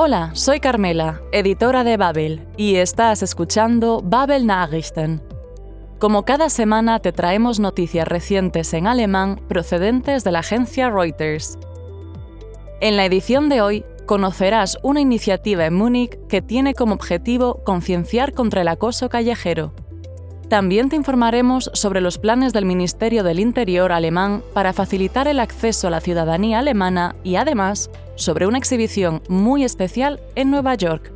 Hola, soy Carmela, editora de Babel, y estás escuchando Babel Nachrichten. Como cada semana te traemos noticias recientes en alemán procedentes de la agencia Reuters. En la edición de hoy conocerás una iniciativa en Múnich que tiene como objetivo concienciar contra el acoso callejero. También te informaremos sobre los planes del Ministerio del Interior alemán para facilitar el acceso a la ciudadanía alemana y además sobre una exhibición muy especial en Nueva York.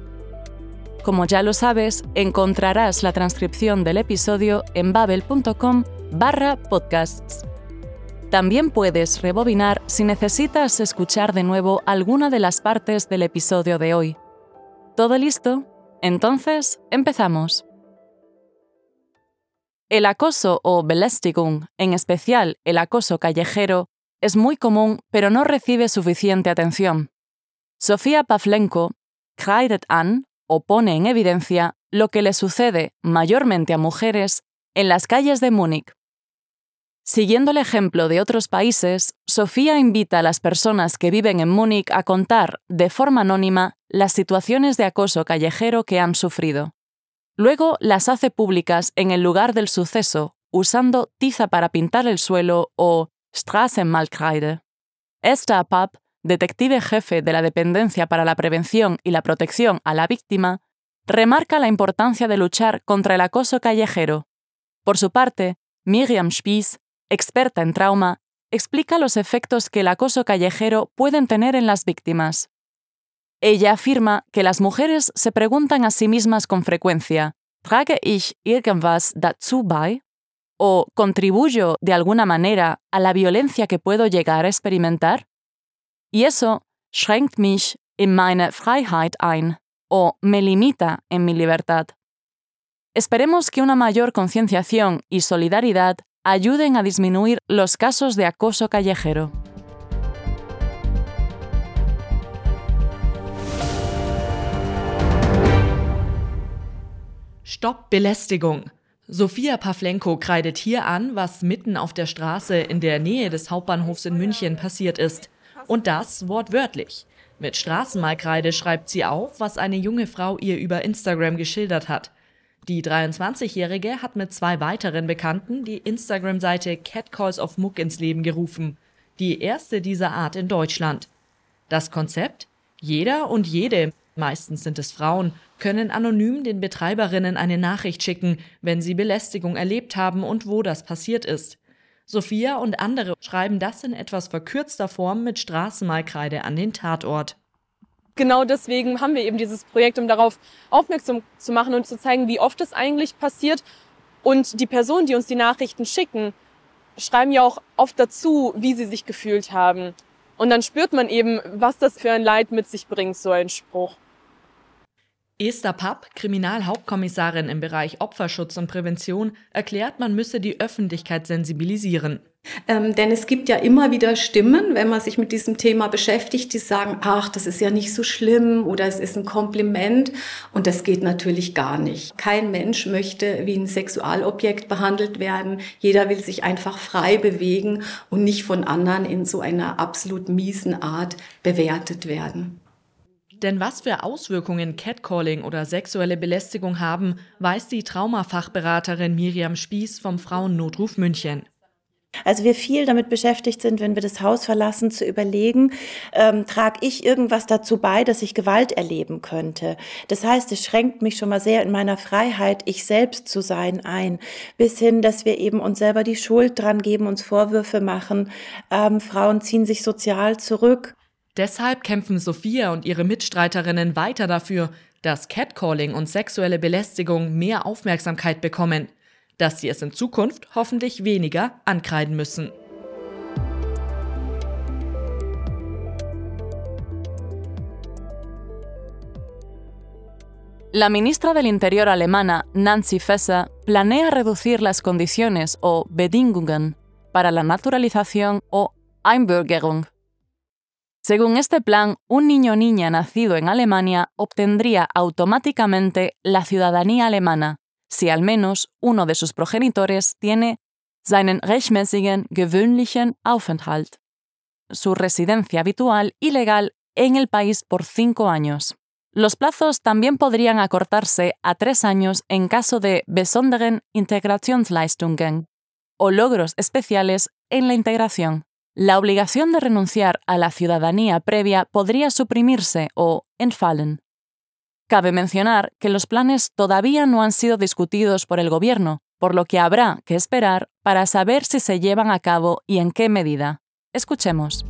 Como ya lo sabes, encontrarás la transcripción del episodio en babel.com barra podcasts. También puedes rebobinar si necesitas escuchar de nuevo alguna de las partes del episodio de hoy. ¿Todo listo? Entonces, empezamos. El acoso o Belästigung, en especial el acoso callejero, es muy común pero no recibe suficiente atención. Sofía Pavlenko kreidet an o pone en evidencia lo que le sucede mayormente a mujeres en las calles de Múnich. Siguiendo el ejemplo de otros países, Sofía invita a las personas que viven en Múnich a contar, de forma anónima, las situaciones de acoso callejero que han sufrido. Luego las hace públicas en el lugar del suceso, usando tiza para pintar el suelo o Straßenmalkreide. Esther Papp, detective jefe de la Dependencia para la Prevención y la Protección a la Víctima, remarca la importancia de luchar contra el acoso callejero. Por su parte, Miriam Spies, experta en trauma, explica los efectos que el acoso callejero pueden tener en las víctimas. Ella afirma que las mujeres se preguntan a sí mismas con frecuencia, ¿Trage ich irgendwas dazu bei? O contribuyo de alguna manera a la violencia que puedo llegar a experimentar? Y eso schränkt mich in meine Freiheit ein o me limita en mi libertad. Esperemos que una mayor concienciación y solidaridad ayuden a disminuir los casos de acoso callejero. Stopp Belästigung. Sophia Pavlenko kreidet hier an, was mitten auf der Straße in der Nähe des Hauptbahnhofs in München passiert ist. Und das wortwörtlich. Mit Straßenmalkreide schreibt sie auf, was eine junge Frau ihr über Instagram geschildert hat. Die 23-Jährige hat mit zwei weiteren Bekannten die Instagram-Seite Catcalls of Muck ins Leben gerufen. Die erste dieser Art in Deutschland. Das Konzept? Jeder und jede meistens sind es Frauen, können anonym den Betreiberinnen eine Nachricht schicken, wenn sie Belästigung erlebt haben und wo das passiert ist. Sophia und andere schreiben das in etwas verkürzter Form mit Straßenmalkreide an den Tatort. Genau deswegen haben wir eben dieses Projekt, um darauf aufmerksam zu machen und zu zeigen, wie oft es eigentlich passiert. Und die Personen, die uns die Nachrichten schicken, schreiben ja auch oft dazu, wie sie sich gefühlt haben. Und dann spürt man eben, was das für ein Leid mit sich bringt, so ein Spruch. Esther Papp, Kriminalhauptkommissarin im Bereich Opferschutz und Prävention, erklärt, man müsse die Öffentlichkeit sensibilisieren. Ähm, denn es gibt ja immer wieder Stimmen, wenn man sich mit diesem Thema beschäftigt, die sagen, ach, das ist ja nicht so schlimm oder es ist ein Kompliment. Und das geht natürlich gar nicht. Kein Mensch möchte wie ein Sexualobjekt behandelt werden. Jeder will sich einfach frei bewegen und nicht von anderen in so einer absolut miesen Art bewertet werden. Denn was für Auswirkungen Catcalling oder sexuelle Belästigung haben, weiß die Traumafachberaterin Miriam Spieß vom Frauennotruf München. Also wir viel damit beschäftigt sind, wenn wir das Haus verlassen, zu überlegen, ähm, trage ich irgendwas dazu bei, dass ich Gewalt erleben könnte. Das heißt, es schränkt mich schon mal sehr in meiner Freiheit, ich selbst zu sein, ein, bis hin, dass wir eben uns selber die Schuld dran geben, uns Vorwürfe machen. Ähm, Frauen ziehen sich sozial zurück. Deshalb kämpfen Sophia und ihre Mitstreiterinnen weiter dafür, dass Catcalling und sexuelle Belästigung mehr Aufmerksamkeit bekommen, dass sie es in Zukunft hoffentlich weniger ankreiden müssen. La ministra del Interior alemana, Nancy Faeser, planea reducir las condiciones o Bedingungen para la naturalización o Einbürgerung según este plan, un niño niña nacido en Alemania obtendría automáticamente la ciudadanía alemana si al menos uno de sus progenitores tiene seinen rechtmäßigen gewöhnlichen Aufenthalt, su residencia habitual y legal en el país por cinco años. Los plazos también podrían acortarse a tres años en caso de besonderen Integrationsleistungen o logros especiales en la integración. La obligación de renunciar a la ciudadanía previa podría suprimirse o entfallen. Cabe mencionar que los planes todavía no han sido discutidos por el Gobierno, por lo que habrá que esperar para saber si se llevan a cabo y en qué medida. Escuchemos.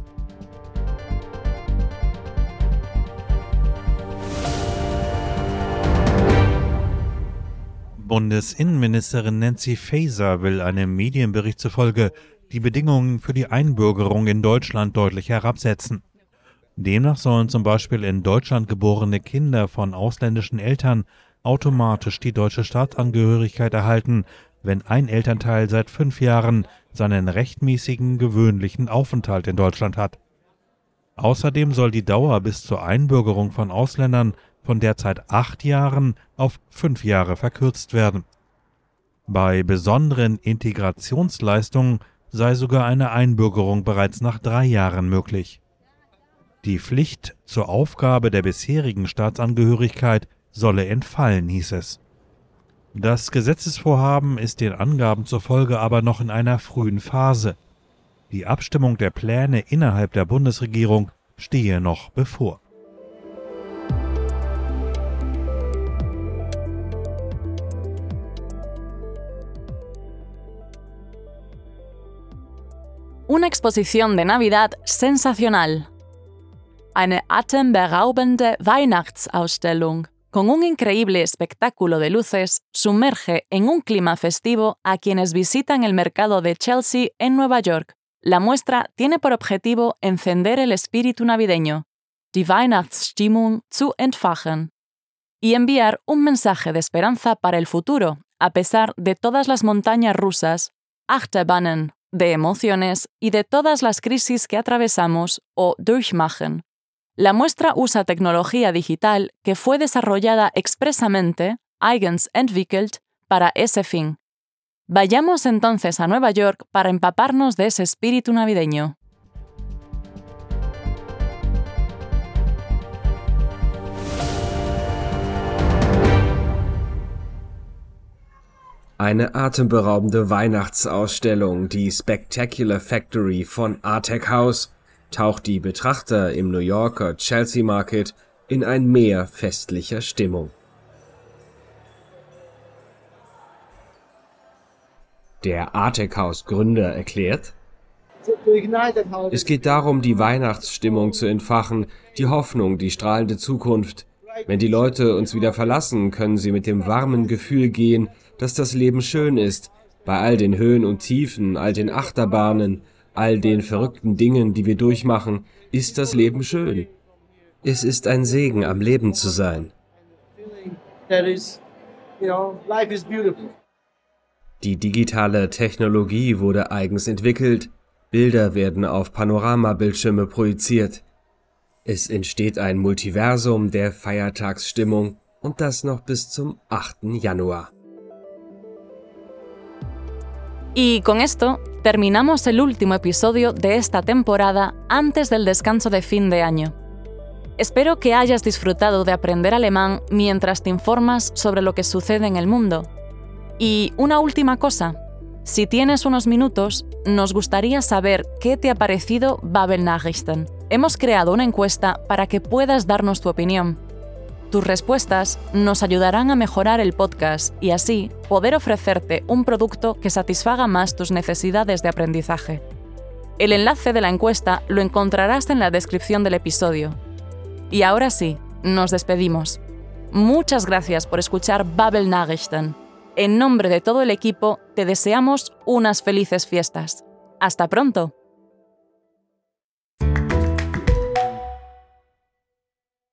Bundesinnenministerin Nancy Faeser will einem Medienbericht zufolge die Bedingungen für die Einbürgerung in Deutschland deutlich herabsetzen. Demnach sollen zum Beispiel in Deutschland geborene Kinder von ausländischen Eltern automatisch die deutsche Staatsangehörigkeit erhalten, wenn ein Elternteil seit fünf Jahren seinen rechtmäßigen gewöhnlichen Aufenthalt in Deutschland hat. Außerdem soll die Dauer bis zur Einbürgerung von Ausländern von derzeit acht Jahren auf fünf Jahre verkürzt werden. Bei besonderen Integrationsleistungen sei sogar eine Einbürgerung bereits nach drei Jahren möglich. Die Pflicht zur Aufgabe der bisherigen Staatsangehörigkeit solle entfallen, hieß es. Das Gesetzesvorhaben ist den Angaben zufolge aber noch in einer frühen Phase. Die Abstimmung der Pläne innerhalb der Bundesregierung stehe noch bevor. Una exposición de Navidad sensacional. Eine atemberaubende Weihnachtsausstellung con un increíble espectáculo de luces sumerge en un clima festivo a quienes visitan el mercado de Chelsea en Nueva York. La muestra tiene por objetivo encender el espíritu navideño, die Weihnachtsstimmung zu entfachen, y enviar un mensaje de esperanza para el futuro, a pesar de todas las montañas rusas, Achterbahnen, de emociones y de todas las crisis que atravesamos o durchmachen. La muestra usa tecnología digital que fue desarrollada expresamente, eigens entwickelt, para ese fin. Vayamos entonces a Nueva York para empaparnos de ese espíritu navideño. Eine atemberaubende Weihnachtsausstellung, die Spectacular Factory von Artec House, taucht die Betrachter im New Yorker Chelsea Market in ein Meer festlicher Stimmung. Der Artec House Gründer erklärt, es geht darum, die Weihnachtsstimmung zu entfachen, die Hoffnung, die strahlende Zukunft. Wenn die Leute uns wieder verlassen, können sie mit dem warmen Gefühl gehen, dass das Leben schön ist, bei all den Höhen und Tiefen, all den Achterbahnen, all den verrückten Dingen, die wir durchmachen, ist das Leben schön. Es ist ein Segen, am Leben zu sein. Die digitale Technologie wurde eigens entwickelt, Bilder werden auf Panoramabildschirme projiziert. Es entsteht ein Multiversum der Feiertagsstimmung und das noch bis zum 8. Januar. Y con esto terminamos el último episodio de esta temporada antes del descanso de fin de año. Espero que hayas disfrutado de aprender alemán mientras te informas sobre lo que sucede en el mundo. Y una última cosa, si tienes unos minutos, nos gustaría saber qué te ha parecido Babel Nachrichten. Hemos creado una encuesta para que puedas darnos tu opinión. Tus respuestas nos ayudarán a mejorar el podcast y así poder ofrecerte un producto que satisfaga más tus necesidades de aprendizaje. El enlace de la encuesta lo encontrarás en la descripción del episodio. Y ahora sí, nos despedimos. Muchas gracias por escuchar Babel Nachrichten. En nombre de todo el equipo, te deseamos unas felices fiestas. ¡Hasta pronto!